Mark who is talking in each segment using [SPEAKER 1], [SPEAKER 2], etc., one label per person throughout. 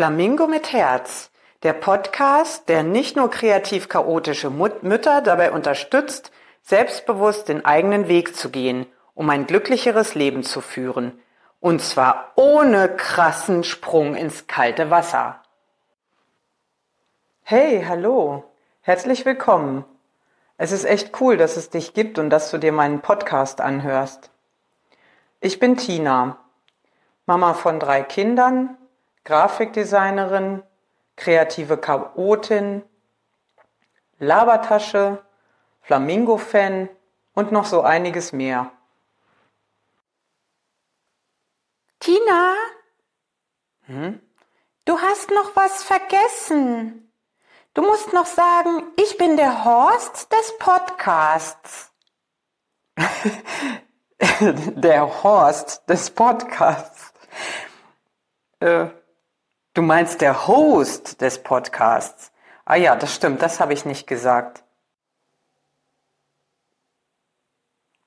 [SPEAKER 1] Flamingo mit Herz, der Podcast, der nicht nur kreativ chaotische Mut Mütter dabei unterstützt, selbstbewusst den eigenen Weg zu gehen, um ein glücklicheres Leben zu führen. Und zwar ohne krassen Sprung ins kalte Wasser. Hey, hallo. Herzlich willkommen. Es ist echt cool, dass es dich gibt und dass du dir meinen Podcast anhörst. Ich bin Tina, Mama von drei Kindern, Grafikdesignerin, kreative Chaotin, Labertasche, Flamingo-Fan und noch so einiges mehr.
[SPEAKER 2] Tina? Hm? Du hast noch was vergessen. Du musst noch sagen, ich bin der Horst des Podcasts.
[SPEAKER 1] der Horst des Podcasts. Äh, Du meinst der Host des Podcasts. Ah ja, das stimmt, das habe ich nicht gesagt.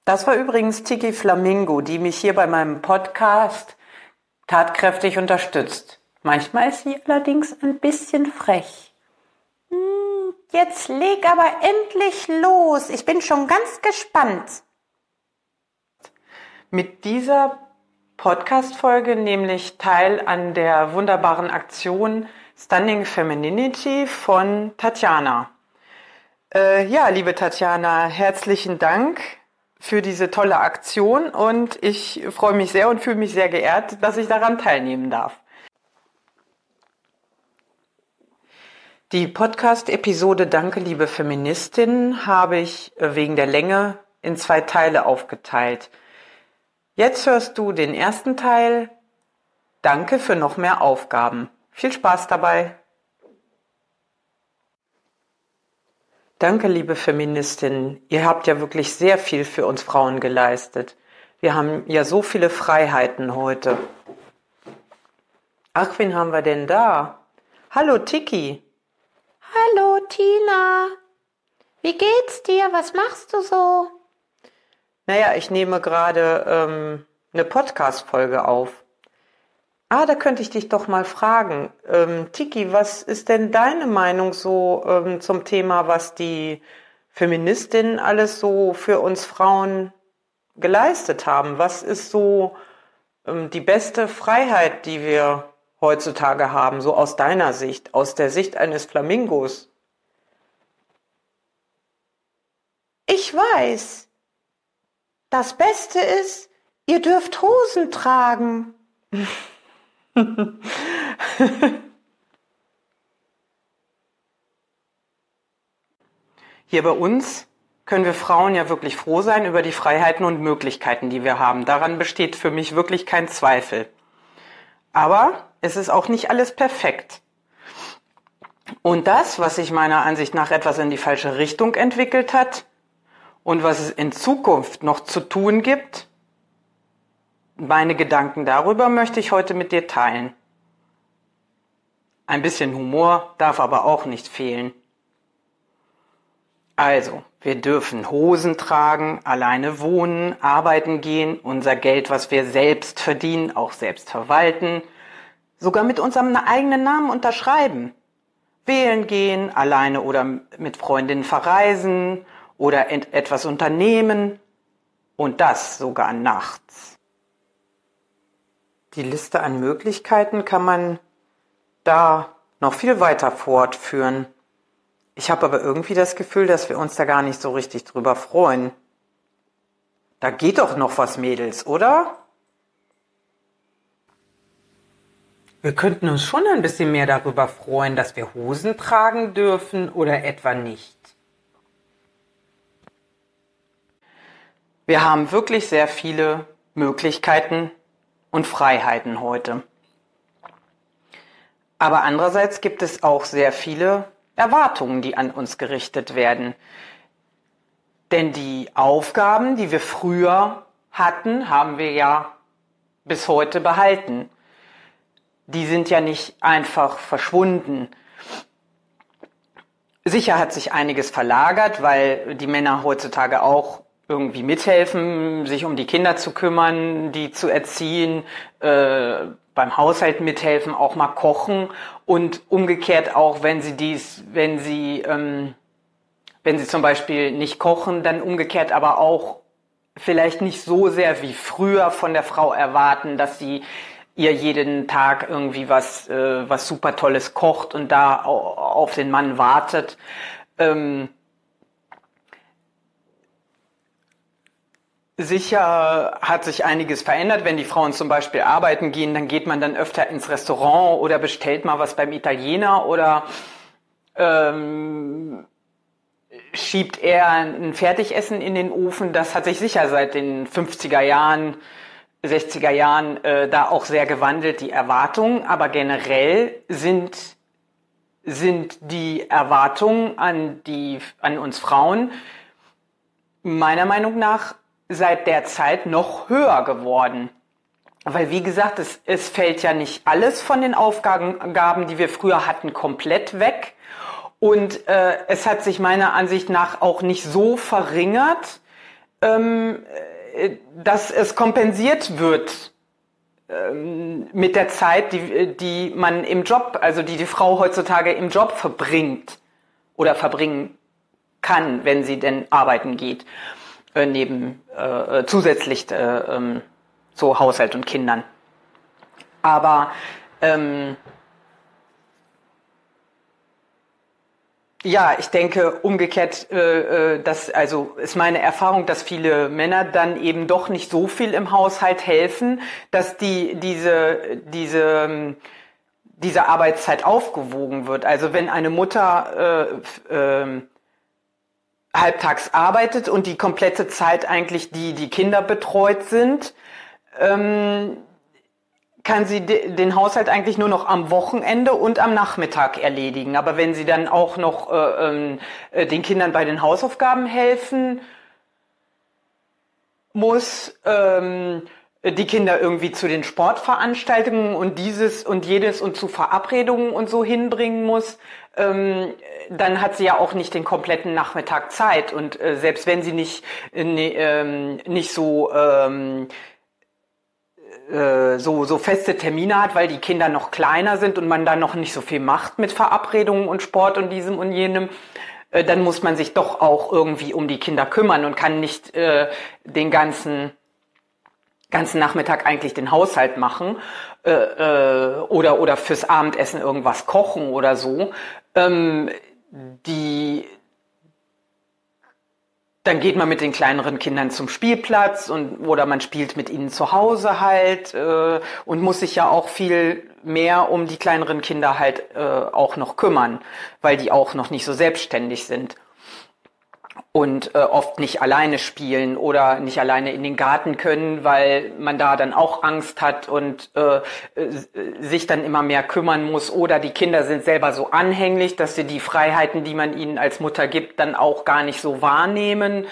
[SPEAKER 1] Das war übrigens Tiki Flamingo, die mich hier bei meinem Podcast tatkräftig unterstützt. Manchmal ist sie allerdings ein bisschen frech.
[SPEAKER 2] Hm, jetzt leg aber endlich los. Ich bin schon ganz gespannt.
[SPEAKER 1] Mit dieser Podcast-Folge, nämlich teil an der wunderbaren Aktion Stunning Femininity von Tatjana. Äh, ja, liebe Tatjana, herzlichen Dank für diese tolle Aktion und ich freue mich sehr und fühle mich sehr geehrt, dass ich daran teilnehmen darf. Die Podcast-Episode Danke, liebe Feministin habe ich wegen der Länge in zwei Teile aufgeteilt. Jetzt hörst du den ersten Teil. Danke für noch mehr Aufgaben. Viel Spaß dabei. Danke, liebe Feministinnen. Ihr habt ja wirklich sehr viel für uns Frauen geleistet. Wir haben ja so viele Freiheiten heute. Ach, wen haben wir denn da? Hallo, Tiki.
[SPEAKER 2] Hallo, Tina. Wie geht's dir? Was machst du so?
[SPEAKER 1] Naja, ich nehme gerade ähm, eine Podcast-Folge auf. Ah, da könnte ich dich doch mal fragen. Ähm, Tiki, was ist denn deine Meinung so ähm, zum Thema, was die Feministinnen alles so für uns Frauen geleistet haben? Was ist so ähm, die beste Freiheit, die wir heutzutage haben, so aus deiner Sicht, aus der Sicht eines Flamingos?
[SPEAKER 2] Ich weiß, das Beste ist, ihr dürft Hosen tragen.
[SPEAKER 1] Hier bei uns können wir Frauen ja wirklich froh sein über die Freiheiten und Möglichkeiten, die wir haben. Daran besteht für mich wirklich kein Zweifel. Aber es ist auch nicht alles perfekt. Und das, was sich meiner Ansicht nach etwas in die falsche Richtung entwickelt hat, und was es in Zukunft noch zu tun gibt, meine Gedanken darüber möchte ich heute mit dir teilen. Ein bisschen Humor darf aber auch nicht fehlen. Also, wir dürfen Hosen tragen, alleine wohnen, arbeiten gehen, unser Geld, was wir selbst verdienen, auch selbst verwalten, sogar mit unserem eigenen Namen unterschreiben. Wählen gehen, alleine oder mit Freundinnen verreisen, oder etwas unternehmen und das sogar nachts. Die Liste an Möglichkeiten kann man da noch viel weiter fortführen. Ich habe aber irgendwie das Gefühl, dass wir uns da gar nicht so richtig drüber freuen. Da geht doch noch was, Mädels, oder? Wir könnten uns schon ein bisschen mehr darüber freuen, dass wir Hosen tragen dürfen oder etwa nicht. Wir haben wirklich sehr viele Möglichkeiten und Freiheiten heute. Aber andererseits gibt es auch sehr viele Erwartungen, die an uns gerichtet werden. Denn die Aufgaben, die wir früher hatten, haben wir ja bis heute behalten. Die sind ja nicht einfach verschwunden. Sicher hat sich einiges verlagert, weil die Männer heutzutage auch irgendwie mithelfen, sich um die Kinder zu kümmern, die zu erziehen, äh, beim Haushalt mithelfen, auch mal kochen und umgekehrt auch, wenn sie dies, wenn sie, ähm, wenn sie zum Beispiel nicht kochen, dann umgekehrt aber auch vielleicht nicht so sehr wie früher von der Frau erwarten, dass sie ihr jeden Tag irgendwie was, äh, was super Tolles kocht und da auf den Mann wartet. Ähm, Sicher hat sich einiges verändert. Wenn die Frauen zum Beispiel arbeiten gehen, dann geht man dann öfter ins Restaurant oder bestellt mal was beim Italiener oder ähm, schiebt er ein Fertigessen in den Ofen. Das hat sich sicher seit den 50er Jahren, 60er Jahren äh, da auch sehr gewandelt, die Erwartungen. Aber generell sind, sind die Erwartungen an, die, an uns Frauen meiner Meinung nach seit der Zeit noch höher geworden. Weil, wie gesagt, es, es fällt ja nicht alles von den Aufgaben, die wir früher hatten, komplett weg. Und äh, es hat sich meiner Ansicht nach auch nicht so verringert, ähm, äh, dass es kompensiert wird ähm, mit der Zeit, die, die man im Job, also die die Frau heutzutage im Job verbringt oder verbringen kann, wenn sie denn arbeiten geht. Äh, neben äh, zusätzlich äh, ähm, zu Haushalt und Kindern. Aber ähm, Ja, ich denke umgekehrt, äh, äh, dass also ist meine Erfahrung, dass viele Männer dann eben doch nicht so viel im Haushalt helfen, dass die diese diese ähm, diese Arbeitszeit aufgewogen wird. Also wenn eine Mutter äh, äh, halbtags arbeitet und die komplette Zeit eigentlich die, die Kinder betreut sind, ähm, kann sie de den Haushalt eigentlich nur noch am Wochenende und am Nachmittag erledigen. Aber wenn sie dann auch noch äh, ähm, äh, den Kindern bei den Hausaufgaben helfen muss, ähm, die Kinder irgendwie zu den Sportveranstaltungen und dieses und jedes und zu Verabredungen und so hinbringen muss, ähm, dann hat sie ja auch nicht den kompletten Nachmittag Zeit. Und äh, selbst wenn sie nicht, äh, ähm, nicht so, ähm, äh, so, so feste Termine hat, weil die Kinder noch kleiner sind und man da noch nicht so viel macht mit Verabredungen und Sport und diesem und jenem, äh, dann muss man sich doch auch irgendwie um die Kinder kümmern und kann nicht äh, den ganzen ganzen Nachmittag eigentlich den Haushalt machen äh, äh, oder oder fürs Abendessen irgendwas kochen oder so. Ähm, die dann geht man mit den kleineren Kindern zum Spielplatz und oder man spielt mit ihnen zu Hause halt äh, und muss sich ja auch viel mehr um die kleineren Kinder halt äh, auch noch kümmern, weil die auch noch nicht so selbstständig sind und äh, oft nicht alleine spielen oder nicht alleine in den Garten können, weil man da dann auch Angst hat und äh, äh, sich dann immer mehr kümmern muss oder die Kinder sind selber so anhänglich, dass sie die Freiheiten, die man ihnen als Mutter gibt, dann auch gar nicht so wahrnehmen.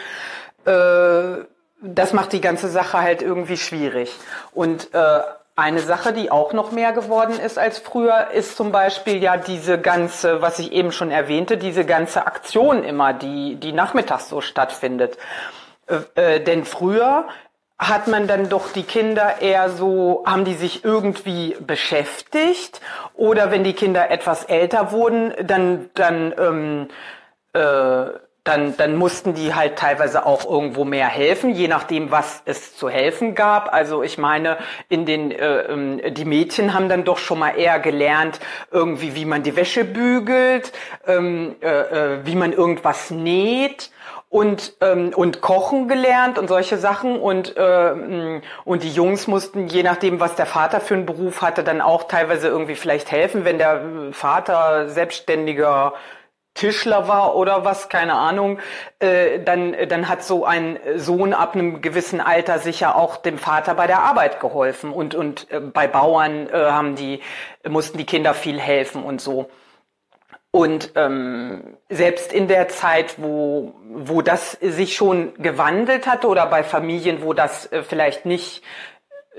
[SPEAKER 1] Äh, das macht die ganze Sache halt irgendwie schwierig. Und äh, eine Sache, die auch noch mehr geworden ist als früher, ist zum Beispiel ja diese ganze, was ich eben schon erwähnte, diese ganze Aktion immer, die, die nachmittags so stattfindet. Äh, äh, denn früher hat man dann doch die Kinder eher so, haben die sich irgendwie beschäftigt oder wenn die Kinder etwas älter wurden, dann, dann ähm, äh, dann, dann mussten die halt teilweise auch irgendwo mehr helfen, je nachdem, was es zu helfen gab. Also ich meine, in den äh, ähm, die Mädchen haben dann doch schon mal eher gelernt, irgendwie wie man die Wäsche bügelt, ähm, äh, äh, wie man irgendwas näht und ähm, und kochen gelernt und solche Sachen und äh, und die Jungs mussten je nachdem was der Vater für einen Beruf hatte dann auch teilweise irgendwie vielleicht helfen wenn der Vater selbstständiger Tischler war oder was, keine Ahnung, äh, dann, dann hat so ein Sohn ab einem gewissen Alter sicher auch dem Vater bei der Arbeit geholfen und, und äh, bei Bauern äh, haben die, mussten die Kinder viel helfen und so. Und ähm, selbst in der Zeit, wo, wo das sich schon gewandelt hatte oder bei Familien, wo das äh, vielleicht nicht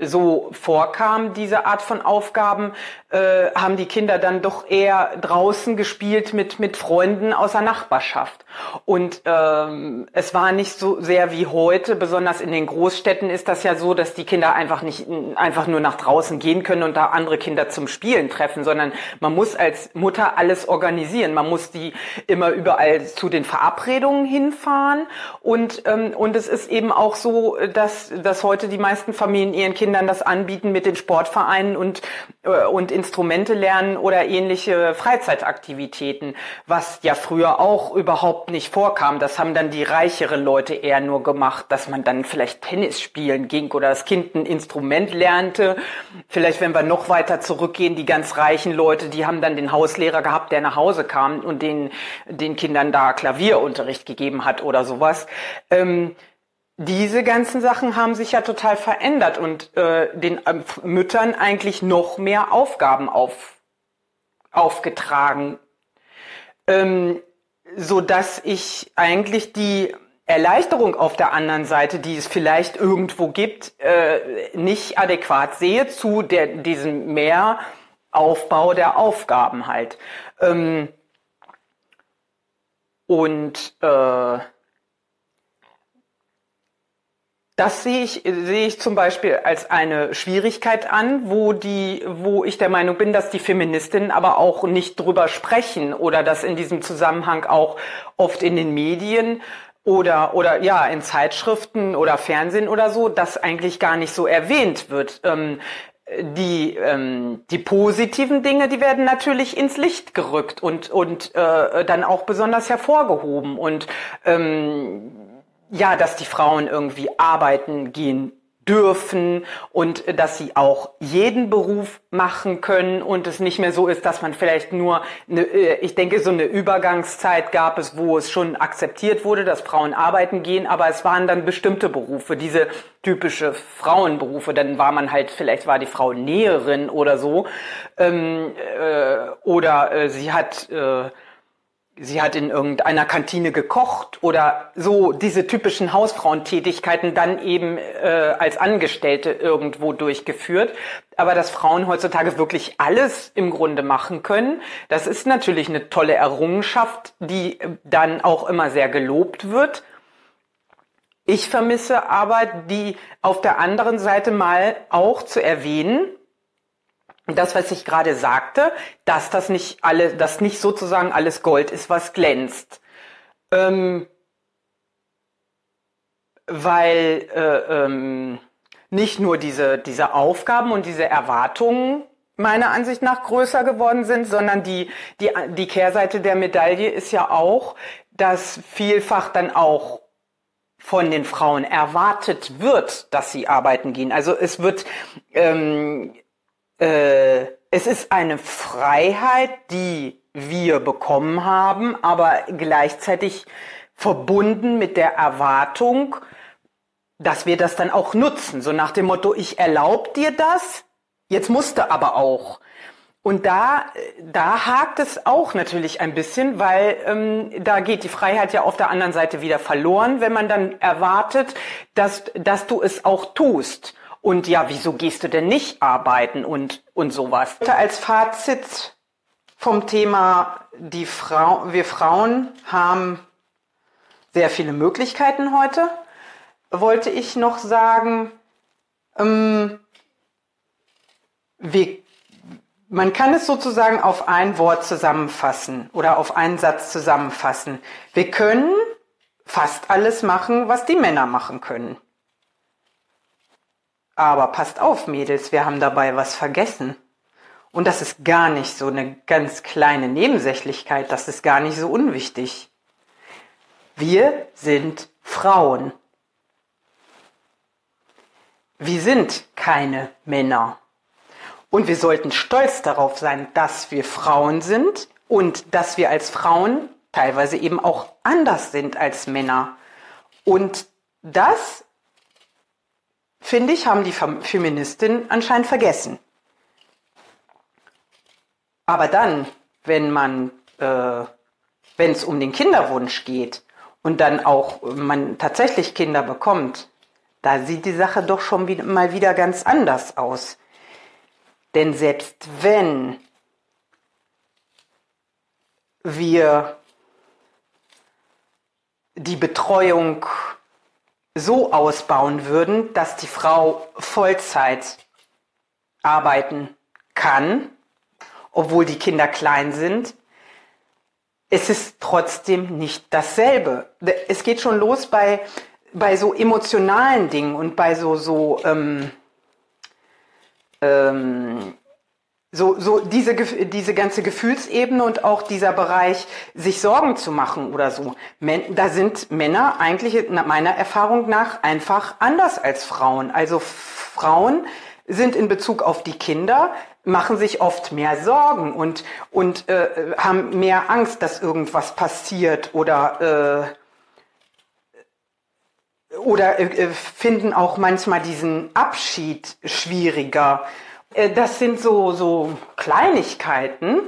[SPEAKER 1] so vorkam, diese Art von Aufgaben, äh, haben die Kinder dann doch eher draußen gespielt mit, mit Freunden aus der Nachbarschaft. Und ähm, es war nicht so sehr wie heute, besonders in den Großstädten ist das ja so, dass die Kinder einfach nicht einfach nur nach draußen gehen können und da andere Kinder zum Spielen treffen, sondern man muss als Mutter alles organisieren. Man muss die immer überall zu den Verabredungen hinfahren und, ähm, und es ist eben auch so, dass, dass heute die meisten Familien ihren Kindern das anbieten mit den Sportvereinen und, äh, und Instrumente lernen oder ähnliche Freizeitaktivitäten, was ja früher auch überhaupt nicht vorkam. Das haben dann die reicheren Leute eher nur gemacht, dass man dann vielleicht Tennis spielen ging oder das Kind ein Instrument lernte. Vielleicht, wenn wir noch weiter zurückgehen, die ganz reichen Leute, die haben dann den Hauslehrer gehabt, der nach Hause kam und den, den Kindern da Klavierunterricht gegeben hat oder sowas. Ähm, diese ganzen Sachen haben sich ja total verändert und äh, den äh, Müttern eigentlich noch mehr Aufgaben auf, aufgetragen, ähm, so dass ich eigentlich die Erleichterung auf der anderen Seite, die es vielleicht irgendwo gibt, äh, nicht adäquat sehe zu der, diesem Mehraufbau der Aufgaben halt. Ähm, und äh, Das sehe ich, sehe ich zum Beispiel als eine Schwierigkeit an, wo die, wo ich der Meinung bin, dass die Feministinnen aber auch nicht drüber sprechen oder dass in diesem Zusammenhang auch oft in den Medien oder, oder ja, in Zeitschriften oder Fernsehen oder so, das eigentlich gar nicht so erwähnt wird. Ähm, die, ähm, die positiven Dinge, die werden natürlich ins Licht gerückt und, und äh, dann auch besonders hervorgehoben. Und ähm, ja, dass die Frauen irgendwie arbeiten gehen dürfen und dass sie auch jeden Beruf machen können und es nicht mehr so ist, dass man vielleicht nur, eine, äh, ich denke, so eine Übergangszeit gab es, wo es schon akzeptiert wurde, dass Frauen arbeiten gehen, aber es waren dann bestimmte Berufe, diese typische Frauenberufe, dann war man halt, vielleicht war die Frau Näherin oder so, ähm, äh, oder äh, sie hat äh, sie hat in irgendeiner Kantine gekocht oder so diese typischen Hausfrauentätigkeiten dann eben äh, als Angestellte irgendwo durchgeführt. Aber dass Frauen heutzutage wirklich alles im Grunde machen können, das ist natürlich eine tolle Errungenschaft, die dann auch immer sehr gelobt wird. Ich vermisse aber die auf der anderen Seite mal auch zu erwähnen, das, was ich gerade sagte, dass das nicht alle, dass nicht sozusagen alles Gold ist, was glänzt. Ähm, weil äh, ähm, nicht nur diese, diese Aufgaben und diese Erwartungen meiner Ansicht nach größer geworden sind, sondern die, die, die Kehrseite der Medaille ist ja auch, dass vielfach dann auch von den Frauen erwartet wird, dass sie arbeiten gehen. Also es wird ähm, äh, es ist eine Freiheit, die wir bekommen haben, aber gleichzeitig verbunden mit der Erwartung, dass wir das dann auch nutzen. So nach dem Motto, ich erlaube dir das, jetzt musst du aber auch. Und da, da hakt es auch natürlich ein bisschen, weil ähm, da geht die Freiheit ja auf der anderen Seite wieder verloren, wenn man dann erwartet, dass, dass du es auch tust. Und ja, wieso gehst du denn nicht arbeiten und, und sowas? Als Fazit vom Thema, die Frau, wir Frauen haben sehr viele Möglichkeiten heute, wollte ich noch sagen, ähm, wir, man kann es sozusagen auf ein Wort zusammenfassen oder auf einen Satz zusammenfassen. Wir können fast alles machen, was die Männer machen können. Aber passt auf, Mädels, wir haben dabei was vergessen. Und das ist gar nicht so eine ganz kleine Nebensächlichkeit, das ist gar nicht so unwichtig. Wir sind Frauen. Wir sind keine Männer. Und wir sollten stolz darauf sein, dass wir Frauen sind und dass wir als Frauen teilweise eben auch anders sind als Männer. Und das finde ich, haben die Feministinnen anscheinend vergessen. Aber dann, wenn man, äh, wenn es um den Kinderwunsch geht und dann auch man tatsächlich Kinder bekommt, Da sieht die Sache doch schon wieder, mal wieder ganz anders aus. Denn selbst wenn wir die Betreuung so ausbauen würden, dass die Frau Vollzeit arbeiten kann, obwohl die Kinder klein sind, es ist trotzdem nicht dasselbe. Es geht schon los bei, bei so emotionalen Dingen und bei so, so, ähm, ähm, so, so diese, diese ganze Gefühlsebene und auch dieser Bereich, sich Sorgen zu machen oder so. Da sind Männer eigentlich meiner Erfahrung nach einfach anders als Frauen. Also Frauen sind in Bezug auf die Kinder, machen sich oft mehr Sorgen und, und äh, haben mehr Angst, dass irgendwas passiert oder, äh, oder äh, finden auch manchmal diesen Abschied schwieriger das sind so, so Kleinigkeiten.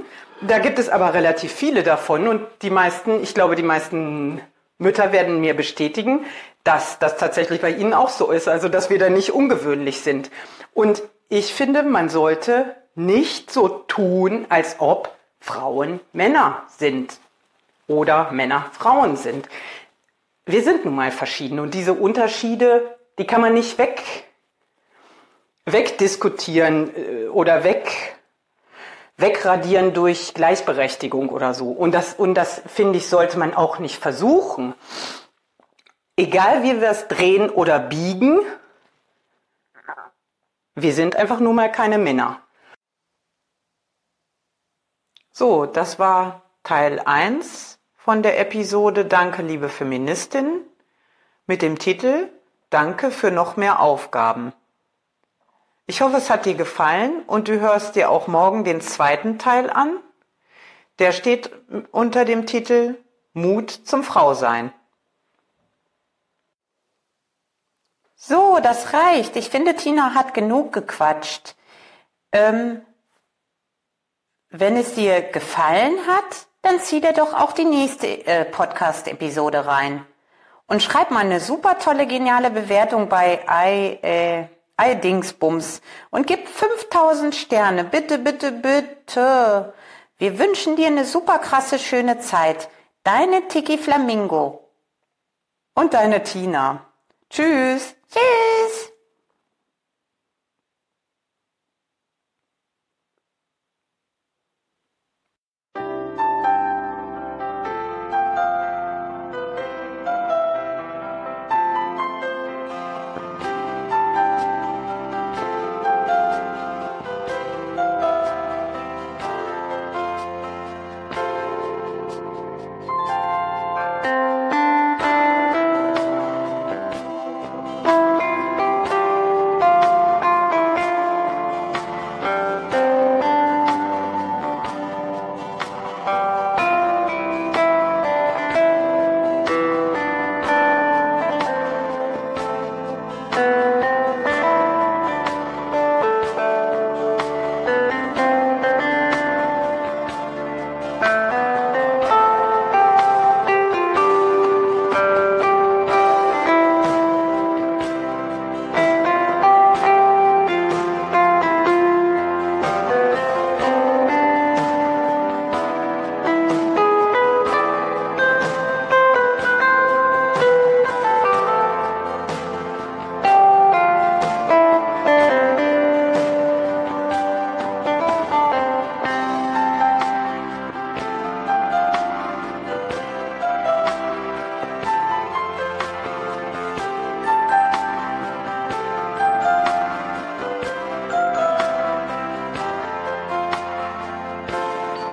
[SPEAKER 1] Da gibt es aber relativ viele davon und die meisten, ich glaube, die meisten Mütter werden mir bestätigen, dass das tatsächlich bei ihnen auch so ist, also dass wir da nicht ungewöhnlich sind. Und ich finde, man sollte nicht so tun, als ob Frauen Männer sind oder Männer Frauen sind. Wir sind nun mal verschieden und diese Unterschiede, die kann man nicht weg wegdiskutieren äh, oder weg, wegradieren durch Gleichberechtigung oder so. Und das, und das finde ich, sollte man auch nicht versuchen. Egal wie wir es drehen oder biegen, wir sind einfach nur mal keine Männer. So, das war Teil 1 von der Episode Danke, liebe Feministin mit dem Titel Danke für noch mehr Aufgaben. Ich hoffe, es hat dir gefallen und du hörst dir auch morgen den zweiten Teil an. Der steht unter dem Titel Mut zum Frausein.
[SPEAKER 2] So, das reicht. Ich finde, Tina hat genug gequatscht. Ähm, wenn es dir gefallen hat, dann zieh dir doch auch die nächste äh, Podcast-Episode rein. Und schreib mal eine super tolle, geniale Bewertung bei i, äh, Alldingsbums und gib 5000 Sterne. Bitte, bitte, bitte. Wir wünschen dir eine super krasse, schöne Zeit. Deine Tiki Flamingo.
[SPEAKER 1] Und deine Tina. Tschüss.
[SPEAKER 2] Tschüss.